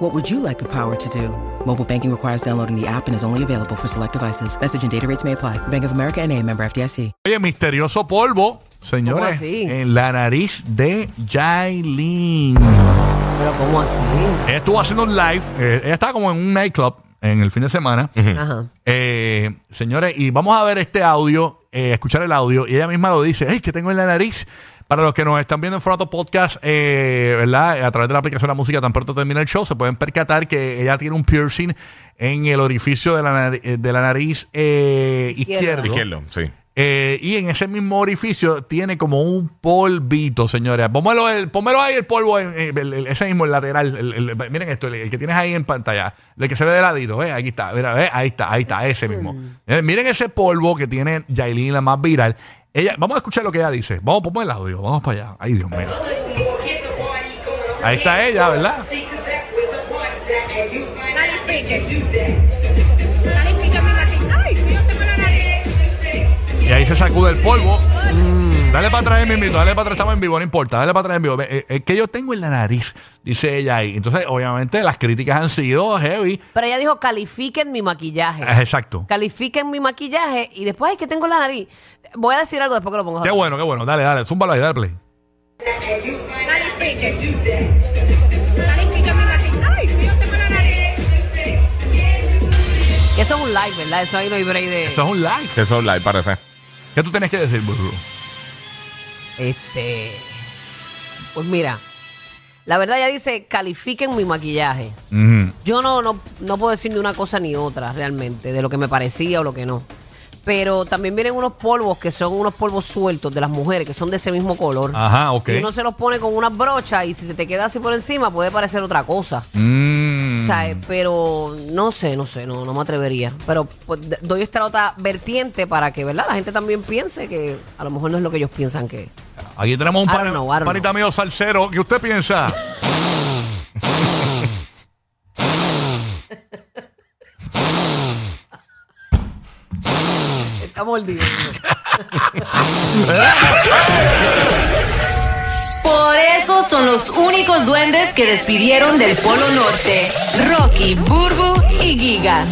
What would you like the power to do? Mobile banking requires downloading the app and is only available for select devices. Message and data rates may apply. Bank of America and a member FDIC. Oye, misterioso polvo, señores, así? en la nariz de Jailin. Pero ¿cómo así? Ella estuvo haciendo un live, eh, ella estaba como en un nightclub en el fin de semana. Ajá. Eh, señores, y vamos a ver este audio, eh, escuchar el audio, y ella misma lo dice, hey, que tengo en la nariz. Para los que nos están viendo en formato podcast, eh, ¿verdad? A través de la aplicación de la música, tan pronto termina el show, se pueden percatar que ella tiene un piercing en el orificio de la, nari- eh, de la nariz eh, Izquierdo. sí. Eh, y en ese mismo orificio tiene como un polvito, señores. Póngalo, el, póngalo ahí el polvo, en, ese mismo, el lateral. el- el- miren esto, el, el que tienes ahí en pantalla. El que se ve de ladito, ¿ves? Aquí está, mira, ¿ves? Ahí está, ahí está, ese mismo. Miren, miren ese polvo que tiene Yailin, la más viral. Ella, vamos a escuchar lo que ella dice. Vamos, ponme el audio, vamos para allá. Ay, Dios mío. Ahí está ella, ¿verdad? Sacude el polvo. Dale para atrás, mismito, dale para atrás, estamos en vivo, no importa, dale para atrás en vivo. Eh, eh, que yo tengo en la nariz, dice ella ahí. Entonces, obviamente, las críticas han sido heavy. Pero ella dijo, califiquen mi maquillaje. Es exacto. Califiquen mi maquillaje y después, ay, que tengo la nariz. Voy a decir algo después que lo pongo. Qué bueno, qué bueno. Dale, dale, zúmbalo ahí, dale play. Que eso es un live, ¿verdad? Eso ahí no hay break de... Eso es un like. Eso live parece. ¿Qué tú tienes que decir, burro? Este... Pues mira, la verdad ella dice, califiquen mi maquillaje. Ujú. Yo no, no, no puedo decir ni una cosa ni otra realmente, de lo que me parecía o lo que no. Pero también vienen unos polvos que son unos polvos sueltos de las mujeres, que son de ese mismo color. Ajá, ok. Y uno se los pone con unas brochas y si se te queda así por encima puede parecer otra cosa. Mm. Eh, pero no sé, no sé, no, no me atrevería. Pero pues, doy esta otra vertiente para que, ¿verdad? La gente también piense que a lo mejor no es lo que ellos piensan que es. Aquí tenemos un I don't pan- know, I don't panita mío salsero. ¿Qué usted piensa? Está mordido. Son los únicos duendes que despidieron del Polo Norte. Rocky, Burbu y Giga.